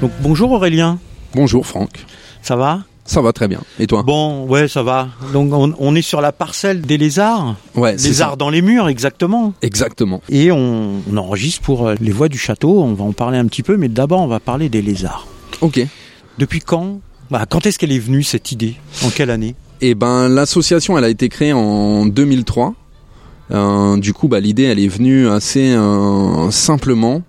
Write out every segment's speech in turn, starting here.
Donc bonjour Aurélien, Bonjour Franck. ça va? Ça va très bien. Et toi? Bon, ouais, ça va. Donc on, on est sur la parcelle des lézards, Ouais, lézards dans les murs, exactement. Exactement. Et on, on enregistre pour euh, les voix du château. On va en parler un petit peu, mais d'abord on va parler des lézards. Ok. Depuis quand bah, Quand est-ce qu'elle est venue cette idée? En quelle année? Et ben l'association, elle a été créée en 2003. Euh, du coup, bah, l'idée, elle est venue assez euh, simplement,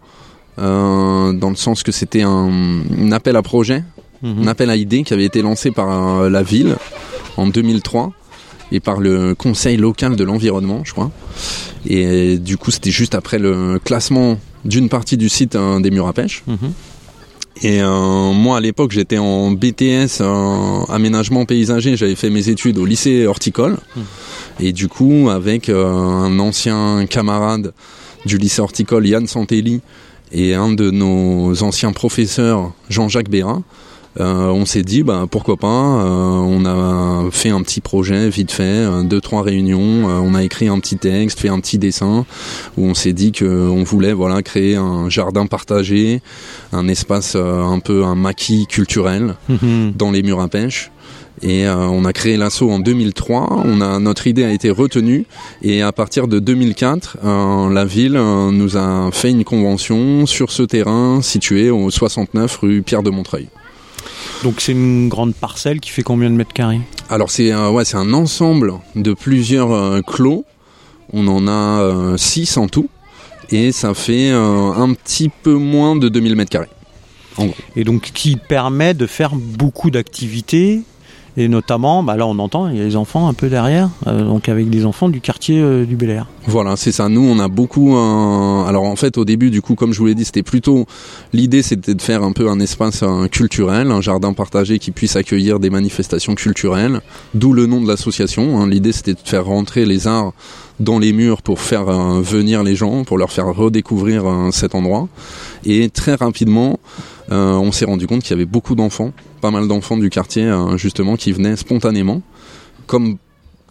euh, dans le sens que c'était un, un appel à projet, Mhm. un appel à idées qui avait été lancé par euh, la ville en 2003 et par le conseil local de l'environnement, je crois. Et du coup, c'était juste après le classement d'une partie du site euh, des murs à pêche. Mhm. Et euh, moi, à l'époque, j'étais en BTS euh, aménagement paysager. J'avais fait mes études au lycée horticole. Hmm. Et du coup, avec euh, un ancien camarade du lycée horticole, Yann Santelli, et un de nos anciens professeurs, Jean-Jacques Bérin, euh, on s'est dit, bah, pourquoi pas. euh, on a fait un petit projet vite fait, euh, deux trois réunions. euh, on a écrit un petit texte, fait un petit dessin où on s'est dit qu'on voulait voilà créer un jardin partagé, un espace un peu un maquis culturel Mhm. dans les murs à pêche. Et euh, on a créé l'assaut en 2003. On a notre idée a été retenue et à partir de 2004, euh, la ville euh, nous a fait une convention sur ce terrain situé au 69 rue Pierre de Montreuil. Donc c'est une grande parcelle qui fait combien de mètres carrés? Alors c'est ouais c'est un ensemble de plusieurs clos. On en a euh, six en tout et ça fait un petit peu moins de 2000 mètres carrés. Et donc qui permet de faire beaucoup d'activités. Et notamment, bah là on entend, il y a les enfants un peu derrière, euh, donc avec des enfants du quartier euh, du Bel Air. Voilà, c'est ça. Nous, on a beaucoup. Alors en fait, au début, du coup, comme je vous l'ai dit, c'était plutôt l'idée, c'était de faire un peu un espace culturel, un jardin partagé qui puisse accueillir des manifestations culturelles. D'où le nom de l'association. hein. L'idée, c'était de faire rentrer les arts dans les murs pour faire euh, venir les gens, pour leur faire redécouvrir cet endroit. Et très rapidement, on s'est rendu compte qu'il y avait beaucoup d'enfants, pas mal d'enfants du quartier euh, justement qui venaient spontanément, comme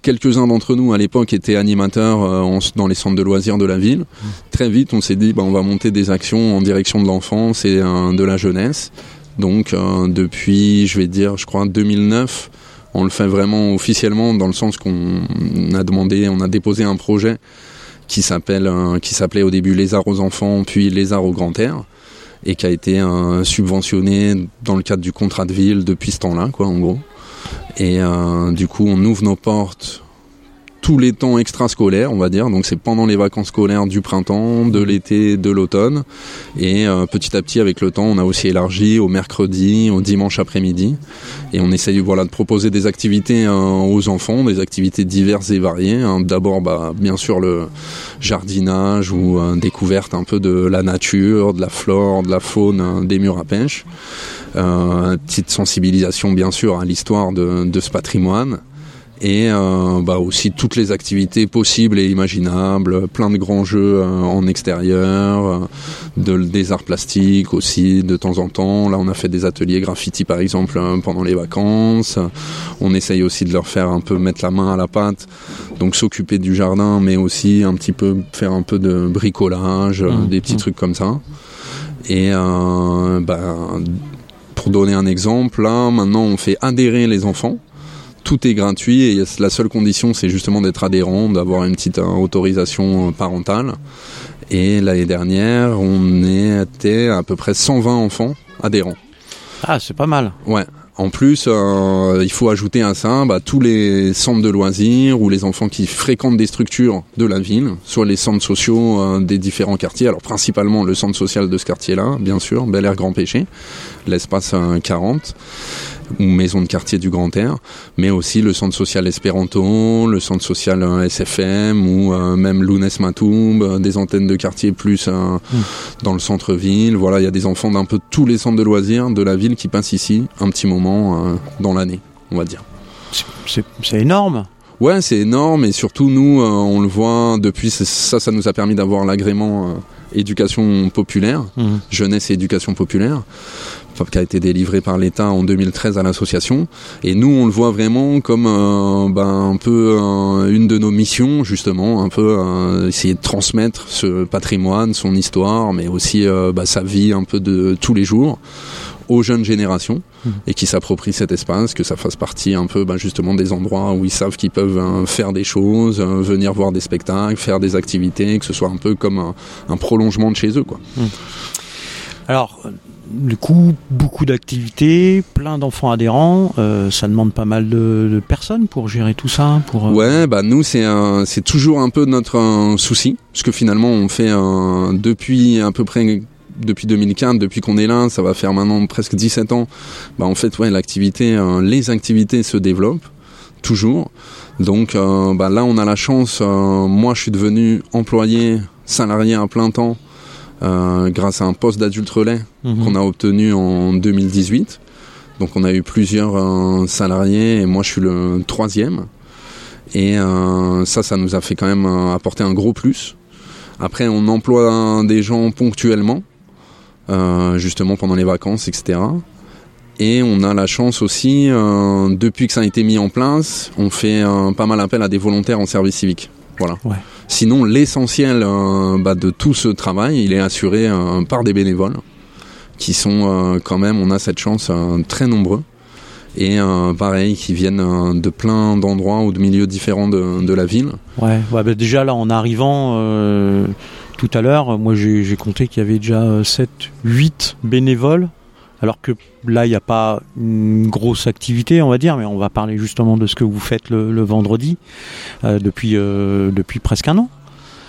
quelques-uns d'entre nous à l'époque étaient animateurs euh, dans les centres de loisirs de la ville. Très vite, on s'est dit, bah, on va monter des actions en direction de l'enfance et euh, de la jeunesse. Donc, euh, depuis, je vais dire, je crois 2009, on le fait vraiment officiellement dans le sens qu'on a demandé, on a déposé un projet qui s'appelle, qui s'appelait au début Les Arts aux enfants, puis Les Arts au grand air, et qui a été euh, subventionné dans le cadre du contrat de ville depuis ce temps-là, quoi, en gros. Et euh, du coup, on ouvre nos portes tous les temps extrascolaires, on va dire. Donc c'est pendant les vacances scolaires du printemps, de l'été, de l'automne. Et euh, petit à petit, avec le temps, on a aussi élargi au mercredi, au dimanche après-midi. Et on essaye voilà, de proposer des activités euh, aux enfants, des activités diverses et variées. hein. D'abord, bah, bien sûr, le jardinage ou euh, découverte un peu de la nature, de la flore, de la faune, euh, des murs à pêche. Petite sensibilisation, bien sûr, à l'histoire de ce patrimoine et euh, bah aussi toutes les activités possibles et imaginables, plein de grands jeux euh, en extérieur, euh, de, des arts plastiques aussi de temps en temps. Là, on a fait des ateliers graffiti par exemple euh, pendant les vacances. On essaye aussi de leur faire un peu mettre la main à la pâte, donc s'occuper du jardin, mais aussi un petit peu faire un peu de bricolage, euh, Mmh, des petits mmh. trucs comme ça. Et euh, bah, pour donner un exemple, là maintenant on fait adhérer les enfants tout est gratuit et la seule condition c'est justement d'être adhérent, d'avoir une petite euh, autorisation parentale. Et l'année dernière, on était à peu près 120 enfants adhérents. Ah, c'est pas mal. Ouais. En plus, euh, il faut ajouter à ça bah, tous les centres de loisirs ou les enfants qui fréquentent des structures de la ville, soit les centres sociaux euh, des différents quartiers. Alors principalement le centre social de ce quartier-là, bien sûr, Bel Air Grand Péché, l'espace euh, 40 ou maison de quartier du Grand Air, mais aussi le centre social Espéranto, le centre social euh, SFM ou euh, même Lounes Matoub, euh, des antennes de quartier plus euh, dans le centre-ville. Voilà, il y a des enfants d'un peu tous les centres de loisirs de la ville qui passent ici un petit moment euh, dans l'année, on va dire. C'est- énorme. Ouais, c'est énorme et surtout nous, on le voit depuis ça, ça nous a permis d'avoir l'agrément éducation populaire, Mhm. jeunesse et éducation populaire, qui a été délivré par l'État en 2013 à l'association. Et nous, on le voit vraiment comme ben, un peu une de nos missions, justement, un peu essayer de transmettre ce patrimoine, son histoire, mais aussi bah, sa vie un peu de tous les jours aux jeunes générations mmh. et qui s'approprient cet espace, que ça fasse partie un peu ben, justement des endroits où ils savent qu'ils peuvent hein, faire des choses, venir voir des spectacles, faire des activités, que ce soit un peu comme un, prolongement de chez eux. Quoi. Mmh. Alors, du coup, beaucoup d'activités, plein d'enfants adhérents, euh, ça demande pas mal de, personnes pour gérer tout ça. Pour euh, ouais, bah nous c'est toujours un peu notre souci, parce que finalement on fait depuis à peu près depuis 2015, depuis qu'on est là, ça va faire maintenant presque 17 ans, bah en fait ouais l'activité, euh, les activités se développent toujours. Donc bah là on a la chance, moi je suis devenu employé salarié à plein temps grâce à un poste d'adulte relais mhm. qu'on a obtenu en 2018. Donc on a eu plusieurs salariés et moi je suis le troisième. Et ça, ça nous a fait quand même apporter un gros plus. Après, on emploie des gens ponctuellement. Euh, justement pendant les vacances, etc. Et on a la chance aussi, euh, depuis que ça a été mis en place, on fait pas mal appel à des volontaires en service civique. Voilà. Sinon, l'essentiel euh, bah, de tout ce travail, il est assuré par des bénévoles, qui sont quand même, on a cette chance, très nombreux. Et pareil, qui viennent de plein d'endroits ou de milieux différents de, la ville. Ouais, bah, déjà là, en arrivant tout à l'heure, moi j'ai compté qu'il y avait déjà 7, euh, 8 bénévoles, alors que là il n'y a pas une grosse activité, on va dire, mais on va parler justement de ce que vous faites le, vendredi euh, depuis, euh, depuis presque un an.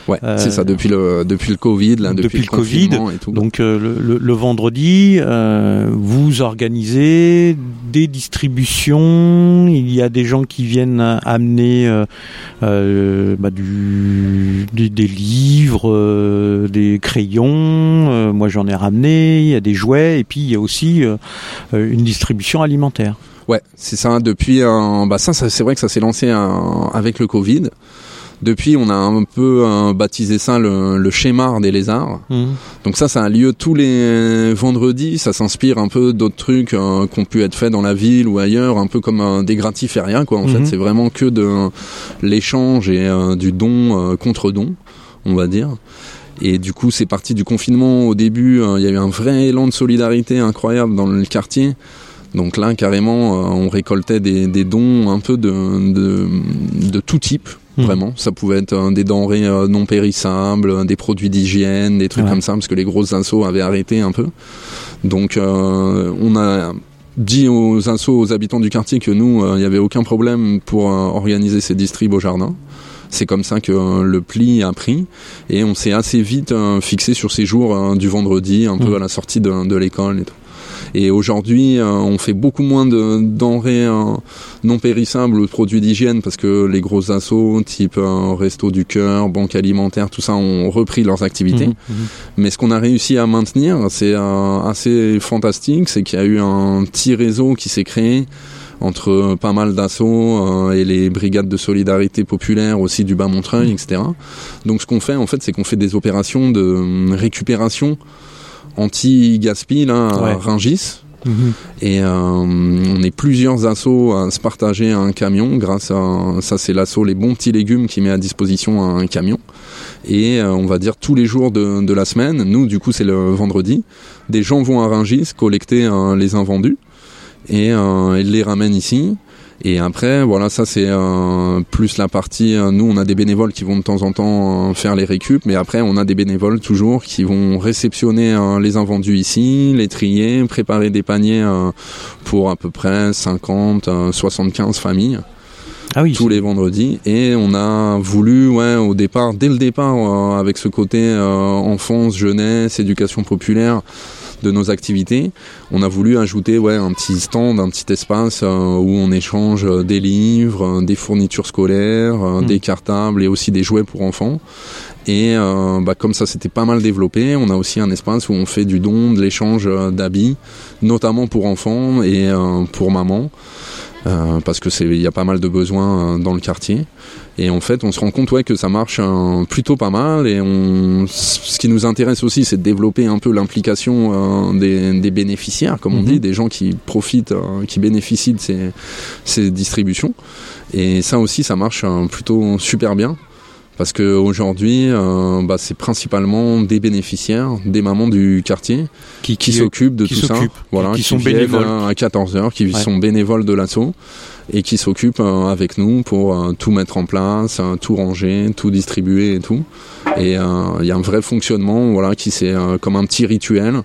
Ouais, c'est ça, depuis le, depuis le Covid, là, depuis, le, Covid. Et tout. Donc euh, le, le, vendredi, euh, vous organisez des distributions, il y a des gens qui viennent amener euh, euh bah, du, des, des livres, des crayons, moi j'en ai ramené, il y a des jouets, et puis il y a aussi une distribution alimentaire. Ouais, c'est ça, depuis, bah ça, ça c'est vrai que ça s'est lancé avec le Covid. Depuis, on a un peu euh, baptisé ça le, le schéma des lézards. Mmh. Donc ça, ça a lieu tous les vendredis. Ça s'inspire un peu d'autres trucs euh, qui ont pu être faits dans la ville ou ailleurs, un peu comme un des gratifériens, quoi. En fait, mmh. c'est vraiment que de l'échange et euh, du don contre don, on va dire. Et du coup, c'est parti du confinement. Au début, il y a eu un vrai élan de solidarité incroyable dans le quartier. Donc là, carrément, on récoltait des, des dons un peu de, de, de tout type. Hmm. Vraiment, ça pouvait être euh, des denrées euh, non périssables, des produits d'hygiène, des trucs comme ça, parce que les grosses insos avaient arrêté un peu. Donc, euh, on a dit aux insos, aux habitants du quartier que nous, il n'y avait aucun problème pour organiser ces distribs au jardin. C'est comme ça que le pli a pris et on s'est assez vite fixé sur ces jours du vendredi, un peu hmm. à la sortie de, de l'école et tout. Et aujourd'hui, euh, on fait beaucoup moins de denrées euh, non périssables ou de produits d'hygiène parce que les gros assos, type euh, Resto du Cœur, Banque Alimentaire, tout ça, ont repris leurs activités. Mmh, mmh. Mais ce qu'on a réussi à maintenir, c'est assez fantastique, c'est qu'il y a eu un petit réseau qui s'est créé entre pas mal d'assauts et les brigades de solidarité populaire aussi du Bas-Montreuil, etc. Donc ce qu'on fait en fait, c'est qu'on fait des opérations de récupération anti-gaspi là, à Rungis. Mhm. Et euh, on est plusieurs assauts à se partager un camion. Grâce à ça c'est l'assaut les bons petits légumes qui met à disposition un camion. Et euh, on va dire tous les jours de, de la semaine. Nous du coup c'est le vendredi. Des gens vont à Rungis collecter euh, les invendus. Et ils les ramènent ici et après, voilà, ça c'est euh, plus la partie. Euh, nous, on a des bénévoles qui vont de temps en temps euh, faire les récup, mais après, on a des bénévoles toujours qui vont réceptionner les invendus ici, les trier, préparer des paniers pour à peu près 50, 75 familles. Ah oui. tous les vendredis et on a voulu ouais au départ dès le départ avec ce côté enfance jeunesse éducation populaire de nos activités, on a voulu ajouter ouais, un petit stand, un petit espace euh, où on échange euh, des livres, euh, des fournitures scolaires, mm. des cartables et aussi des jouets pour enfants. Et bah, comme ça s'était pas mal développé, on a aussi un espace où on fait du don, de l'échange d'habits, notamment pour enfants et pour maman. Parce que c'est il y a pas mal de besoins dans le quartier et en fait on se rend compte ouais que ça marche euh, plutôt pas mal. Et on ce qui nous intéresse aussi c'est de développer un peu l'implication des, des, bénéficiaires comme on Mhm. dit des gens qui profitent qui bénéficient de ces, ces distributions. Et ça aussi ça marche plutôt super bien parce que aujourd'hui euh, bah, c'est principalement des bénéficiaires des mamans du quartier Qui, qui s'occupent de qui tout ça, voilà, qui sont bénévoles. euh, à 14 heures, qui Ouais. sont bénévoles de l'assaut et qui s'occupent euh, avec nous pour euh, tout mettre en place, euh, tout ranger, tout distribuer et tout. Et euh, il y a un vrai fonctionnement, voilà, qui c'est euh, comme un petit rituel.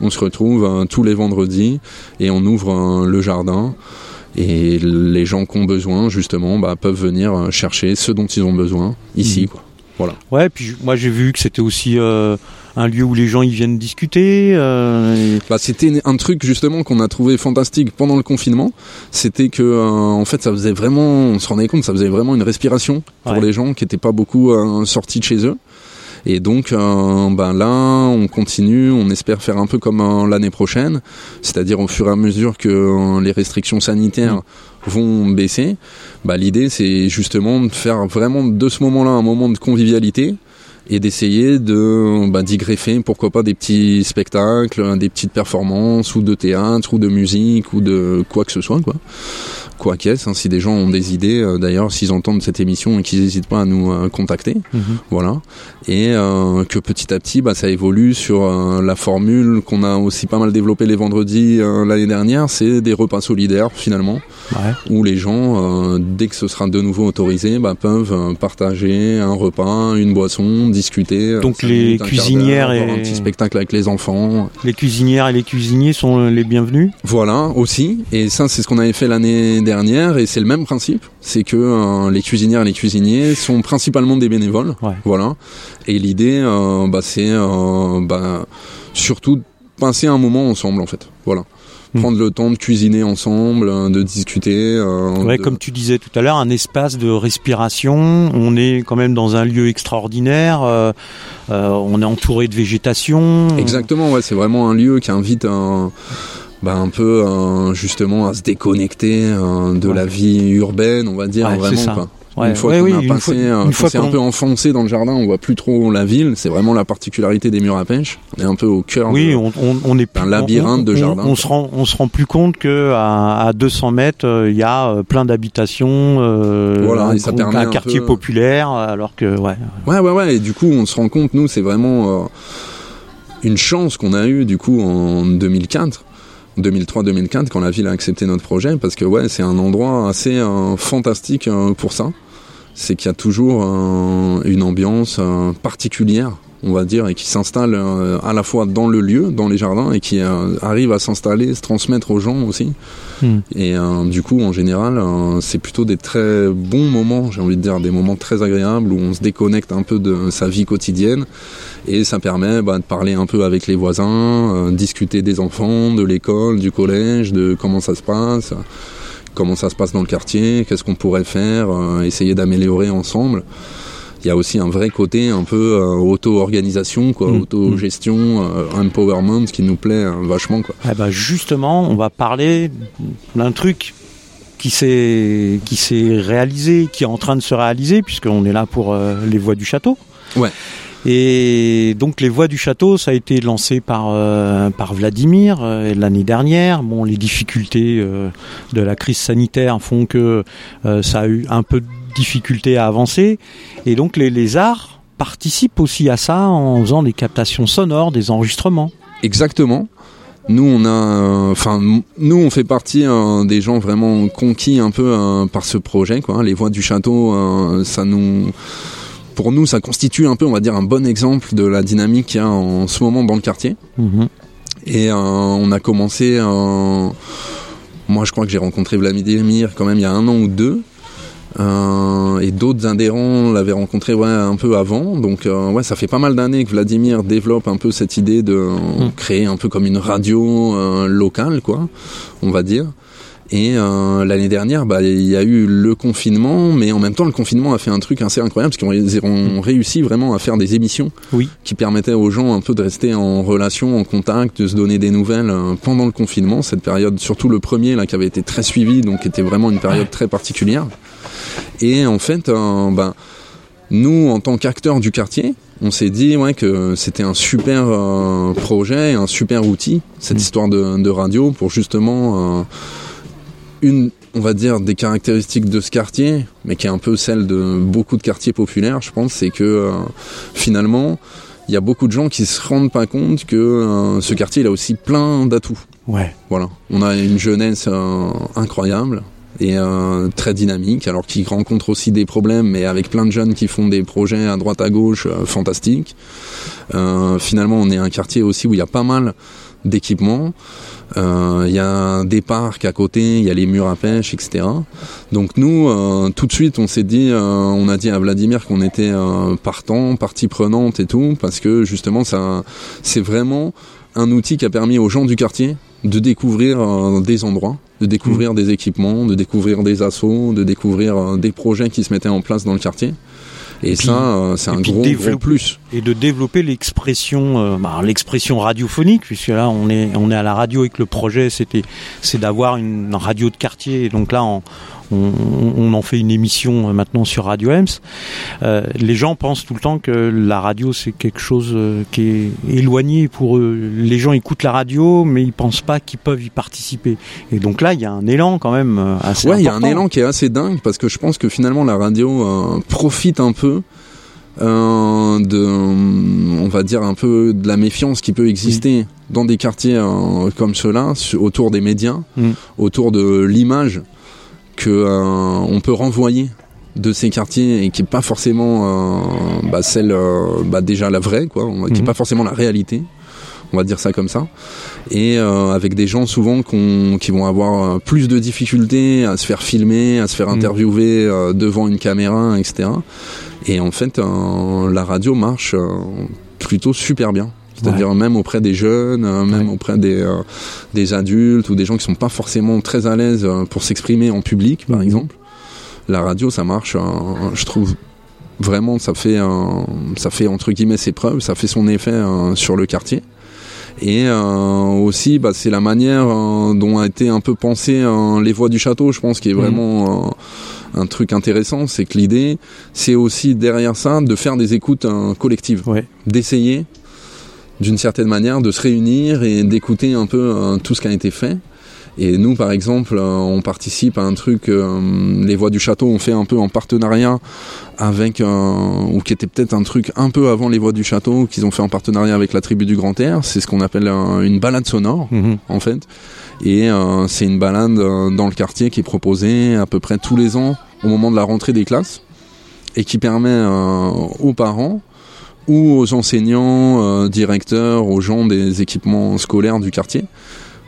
On se retrouve euh, tous les vendredis et on ouvre euh, le jardin. Et les gens qui ont besoin, justement, bah, peuvent venir euh, chercher ce dont ils ont besoin ici. Mhm. Quoi. Ouais, puis moi j'ai vu que c'était aussi euh, un lieu où les gens ils viennent discuter. euh, et- Bah, c'était un truc justement qu'on a trouvé fantastique pendant le confinement. C'était que euh, en fait ça faisait vraiment, on se rendait compte, ça faisait vraiment une respiration pour Ouais. les gens qui étaient pas beaucoup euh, sortis de chez eux. Et donc euh, ben là, on continue, on espère faire un peu comme euh, l'année prochaine, c'est-à-dire au fur et à mesure que euh, les restrictions sanitaires Mm. vont baisser. Bah, l'idée c'est justement de faire vraiment de ce moment-là un moment de convivialité et d'essayer de bah, d'y greffer pourquoi pas des petits spectacles, des petites performances ou de théâtre ou de musique ou de quoi que ce soit quoi. Quoi qu'est-ce, hein, si des gens ont des idées, euh, d'ailleurs s'ils entendent cette émission et qu'ils n'hésitent pas à nous euh, contacter, Mhm. voilà, et euh, que petit à petit bah, ça évolue sur euh, la formule qu'on a aussi pas mal développé les vendredis euh, l'année dernière, c'est des repas solidaires finalement Ouais. où les gens, euh, dès que ce sera de nouveau autorisé, bah, peuvent euh, partager un repas, une boisson, discuter. Donc les cuisinières et- un petit spectacle avec les enfants. Les cuisinières et les cuisiniers sont les bienvenus? Voilà aussi. Et ça, c'est ce qu'on avait fait l'année dernière, et c'est le même principe. C'est que euh, les cuisinières et les cuisiniers sont principalement des bénévoles. Ouais. Voilà. Et l'idée, euh, bah, c'est euh, bah, surtout de passer un moment ensemble, en fait. Voilà. Mm. Prendre le temps de cuisiner ensemble, de discuter. Ouais, de- comme tu disais tout à l'heure, un espace de respiration. On est quand même dans un lieu extraordinaire. on est entouré de végétation. Exactement, ouais, c'est vraiment un lieu qui invite un, bah, un peu euh, justement à se déconnecter euh, de Ouais. la vie urbaine, on va dire Ouais, vraiment. ça. Quoi. Ouais, une fois qu'on oui, a passé, fois- euh, fois un peu enfoncé dans le jardin, on voit plus trop la ville. C'est vraiment la particularité des murs à pêche. On est un peu au cœur. Oui, de- on, on, on est un labyrinthe on- de on- jardin, On, quoi. se rend, on se rend plus compte que à, à 200 mètres, euh, il y a plein d'habitations, Voilà, un, et ça permet un un quartier peu- populaire, alors que ouais. Ouais, ouais, ouais. Et du coup, on se rend compte, nous, c'est vraiment une chance qu'on a eue du coup en 2004. 2003-2004 quand la ville a accepté notre projet parce que ouais c'est un endroit assez euh, fantastique euh, pour ça. C'est qu'il y a toujours euh, une ambiance particulière on va dire et qui s'installe euh, à la fois dans le lieu dans les jardins et qui euh, arrive à s'installer se transmettre aux gens aussi Hmm. et euh, du coup, en général, euh, c'est plutôt des très bons moments, j'ai envie de dire, des moments très agréables où on se déconnecte un peu de sa vie quotidienne et ça permet bah, de parler un peu avec les voisins, euh, discuter des enfants, de l'école, du collège, de comment ça se passe, comment ça se passe dans le quartier, qu'est-ce qu'on pourrait faire, euh, essayer d'améliorer ensemble. Il y a aussi un vrai côté un peu euh, auto-organisation, quoi, Mm. auto-gestion, euh, empowerment qui nous plaît euh, vachement, quoi. Eh ben justement, on va parler d'un truc qui s'est qui s'est réalisé, qui est en train de se réaliser, puisqu'on est là pour euh, les voies du château. Ouais. Et donc les voies du château, ça a été lancé par euh, par Vladimir euh, l'année dernière. Bon, les difficultés de la crise sanitaire font que ça a eu un peu de difficulté à avancer, et donc les, les arts participent aussi à ça en faisant des captations sonores, des enregistrements. Exactement. Nous, on a, euh, enfin, nous, on fait partie euh, des gens vraiment conquis un peu euh, par ce projet, quoi. Les voix du château, ça nous, pour nous, ça constitue un peu, on va dire, un bon exemple de la dynamique qu'il y a en ce moment dans le quartier. Mhm. Et on a commencé. moi, je crois que j'ai rencontré Vladimir quand même il y a un an ou deux. Euh, et d'autres adhérents l'avaient rencontré ouais, un peu avant. Donc euh, ouais, ça fait pas mal d'années que Vladimir développe un peu cette idée de euh, Mm. créer un peu comme une radio euh, locale, quoi, on va dire. Et euh, l'année dernière, bah, il y a eu le confinement, mais en même temps, le confinement a fait un truc assez incroyable parce qu'ils ont réussi vraiment à faire des émissions oui. qui permettaient aux gens un peu de rester en relation, en contact, de se donner des nouvelles euh, pendant le confinement. Cette période, surtout le premier là, qui avait été très suivi, donc qui était vraiment une période très particulière. Et en fait, euh, bah, nous, en tant qu'acteurs du quartier, on s'est dit ouais, que c'était un super euh, projet, un super outil, cette Mm. histoire de, de radio, pour justement euh, une, on va dire, des caractéristiques de ce quartier, mais qui est un peu celle de beaucoup de quartiers populaires, je pense, c'est que euh, finalement, il y a beaucoup de gens qui se rendent pas compte que ce quartier il a aussi plein d'atouts. Ouais. Voilà, on a une jeunesse incroyable et euh, très dynamique, alors qui rencontre aussi des problèmes, mais avec plein de jeunes qui font des projets à droite à gauche euh, fantastiques. Euh, finalement, on est un quartier aussi où il y a pas mal d'équipements. Euh, Il y a des parcs à côté, il y a les murs à pêche, etc. Donc nous, euh, tout de suite, on s'est dit, on a dit à Vladimir qu'on était partant, partie prenante et tout, parce que justement, ça, c'est vraiment un outil qui a permis aux gens du quartier de découvrir euh, des endroits, de découvrir des équipements, de découvrir des assauts, de découvrir euh, des projets qui se mettaient en place dans le quartier. Et, Et puis- ça, euh, c'est un gros, plus. et de développer l'expression euh, bah, l'expression radiophonique puisque là on est on est à la radio et que le projet c'était c'est d'avoir une radio de quartier et donc là on, on, on en fait une émission euh, maintenant sur Radio Ems. Euh, les gens pensent tout le temps que la radio c'est quelque chose euh, qui est éloigné pour eux. Les gens écoutent la radio mais ils pensent pas qu'ils peuvent y participer. Et donc là il y a un élan quand même assez Ouais, il y a un élan qui est assez dingue parce que je pense que finalement la radio euh, profite un peu euh, de, on va dire un peu de la méfiance qui peut exister dans des quartiers euh, comme ceux-là, autour des médias, Mm. autour de l'image que euh, on peut renvoyer de ces quartiers et qui est pas forcément euh, bah, celle, euh, bah, déjà la vraie, quoi, qui est Mhm. pas forcément la réalité. On va dire ça comme ça et euh, avec des gens souvent qui vont avoir plus de difficultés à se faire filmer, à se faire Mm. interviewer devant une caméra, etc. Et en fait, la radio marche plutôt super bien. C'est-à-dire même auprès des jeunes, euh, même Ouais. auprès des, euh, des adultes ou des gens qui sont pas forcément très à l'aise euh, pour s'exprimer en public, par exemple. La radio, ça marche, euh, je trouve vraiment, ça fait, euh, ça fait entre guillemets ses preuves, ça fait son effet sur le quartier. Et euh, aussi, bah, c'est la manière euh, dont a été un peu pensé euh, les voix du château, je pense, qui est Mhm. vraiment un truc intéressant. C'est que l'idée, c'est aussi derrière ça de faire des écoutes collectives, Ouais. d'essayer d'une certaine manière de se réunir et d'écouter un peu euh, tout ce qui a été fait. Et nous, par exemple, euh, on participe à un truc, euh, les Voix du Château ont fait un peu en partenariat avec, ou qui était peut-être un truc un peu avant les Voix du Château, qu'ils ont fait en partenariat avec la tribu du Grand Air. C'est ce qu'on appelle une balade sonore, Mhm. en fait. Et c'est une balade dans le quartier qui est proposée à peu près tous les ans au moment de la rentrée des classes et qui permet aux parents ou aux enseignants, euh, directeurs, aux gens des équipements scolaires du quartier,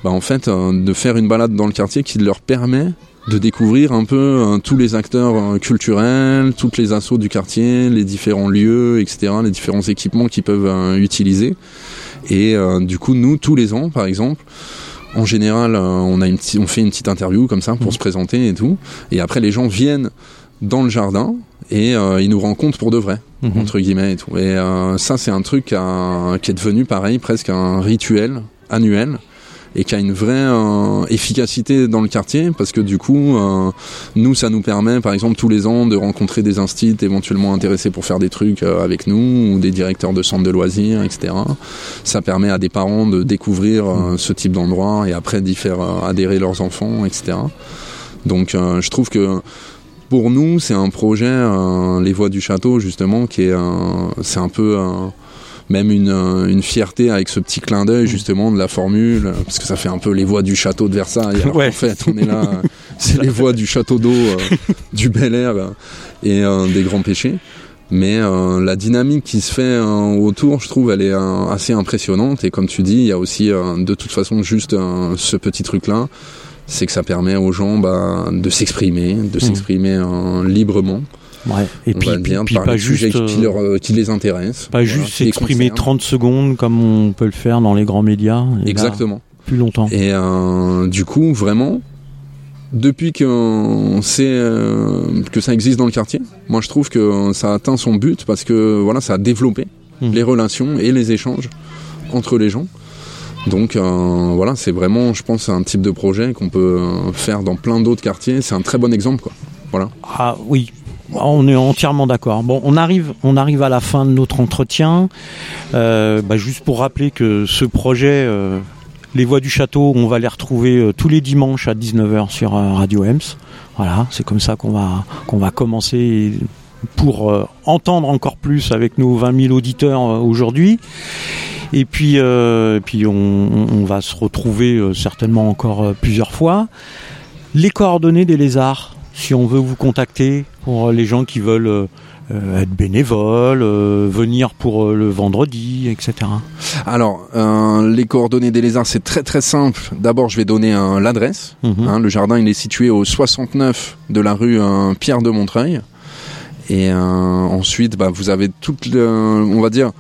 bah, en fait, euh, de faire une balade dans le quartier qui leur permet de découvrir un peu euh, tous les acteurs euh, culturels, toutes les assauts du quartier, les différents lieux, etc., les différents équipements qu'ils peuvent euh, utiliser. Et euh, du coup, nous, tous les ans, par exemple, en général, on, a une on fait une petite interview comme ça pour Mhm. se présenter et tout. Et après, les gens viennent dans le jardin et euh, ils nous rencontrent pour de vrai Mhm. entre guillemets et tout. Et euh, ça, c'est un truc à- qui est devenu pareil, presque un rituel annuel et qui a une vraie euh, efficacité dans le quartier parce que du coup, euh, nous, ça nous permet, par exemple, tous les ans de rencontrer des instits éventuellement intéressés pour faire des trucs euh, avec nous ou des directeurs de centres de loisirs, etc. Ça permet à des parents de découvrir euh, ce type d'endroit et après d'y faire euh, adhérer leurs enfants, etc. Donc, euh, je trouve que pour nous, c'est un projet, euh, les voies du château, justement, qui est, euh, c'est un peu euh, même une, une fierté avec ce petit clin d'œil, justement, de la formule, parce que ça fait un peu les voies du château de Versailles. Alors Ouais. En fait, on est là, c'est les voies du château d'eau, euh, du Bel Air et des grands péchés. Mais euh, la dynamique qui se fait euh, autour, je trouve, elle est euh, assez impressionnante. Et comme tu dis, il y a aussi, de toute façon, juste ce petit truc-là c'est que ça permet aux gens bah, de s'exprimer, de s'exprimer euh, librement. Ouais. Et puis, puis, puis pas juste, qui, euh, leur, euh, qui les intéressent. pas voilà, juste s'exprimer concernent. 30 secondes comme on peut le faire dans les grands médias. Et là, Exactement. plus longtemps. Et euh, du coup, vraiment, depuis que sait euh, que ça existe dans le quartier, moi je trouve que ça a atteint son but parce que voilà, ça a développé mmh. les relations et les échanges entre les gens. Donc euh, voilà, c'est vraiment, je pense, un type de projet qu'on peut euh, faire dans plein d'autres quartiers. C'est un très bon exemple, quoi. Voilà. Ah oui, on est entièrement d'accord. Bon, on arrive, on arrive à la fin de notre entretien. Euh, bah, juste pour rappeler que ce projet, les voix du château, on va les retrouver tous les dimanches à 19h sur Radio Ems. Voilà, c'est comme ça qu'on va qu'on va commencer pour entendre encore plus avec nos 20 000 auditeurs aujourd'hui. Et puis, euh, puis on, va se retrouver euh, certainement encore euh, plusieurs fois. Les coordonnées des lézards, si on veut vous contacter pour les gens qui veulent être bénévoles, venir pour le vendredi, etc. Alors, les coordonnées des lézards, c'est très très simple. D'abord, je vais donner l'adresse. Mhm. Hein, le jardin, il est situé au 69 de la rue Pierre de Montreuil. Et ensuite, bah, vous avez toute, on va dire,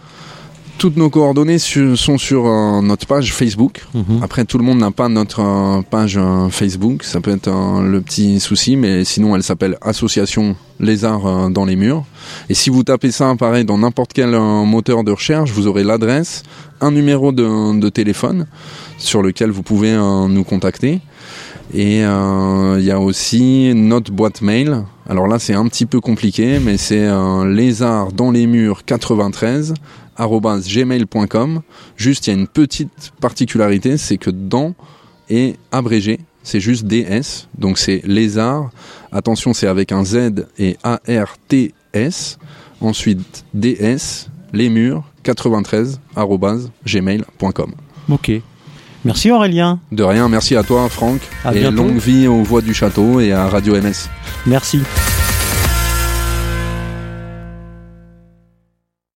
toutes nos coordonnées sont sur euh, notre page Facebook. Mhm. Après, tout le monde n'a pas notre euh, page euh, Facebook. Ça peut être le petit souci, mais sinon, elle s'appelle Association Lézard dans les murs. Et si vous tapez ça, pareil, dans n'importe quel moteur de recherche, vous aurez l'adresse, un numéro de, de, téléphone sur lequel vous pouvez nous contacter. Et il y a aussi notre boîte mail. Alors là, c'est un petit peu compliqué, mais c'est lézard dans les murs 93 gmail.com. Juste, il y a une petite particularité, c'est que dans est abrégé, c'est juste DS, donc c'est lézard. Attention, c'est avec un Z et A-R-T-S. Ensuite, DS, les murs, 93, gmail.com. Ok. Merci Aurélien. De rien, merci à toi Franck. et longue vie aux voix du château et à Radio MS. Merci.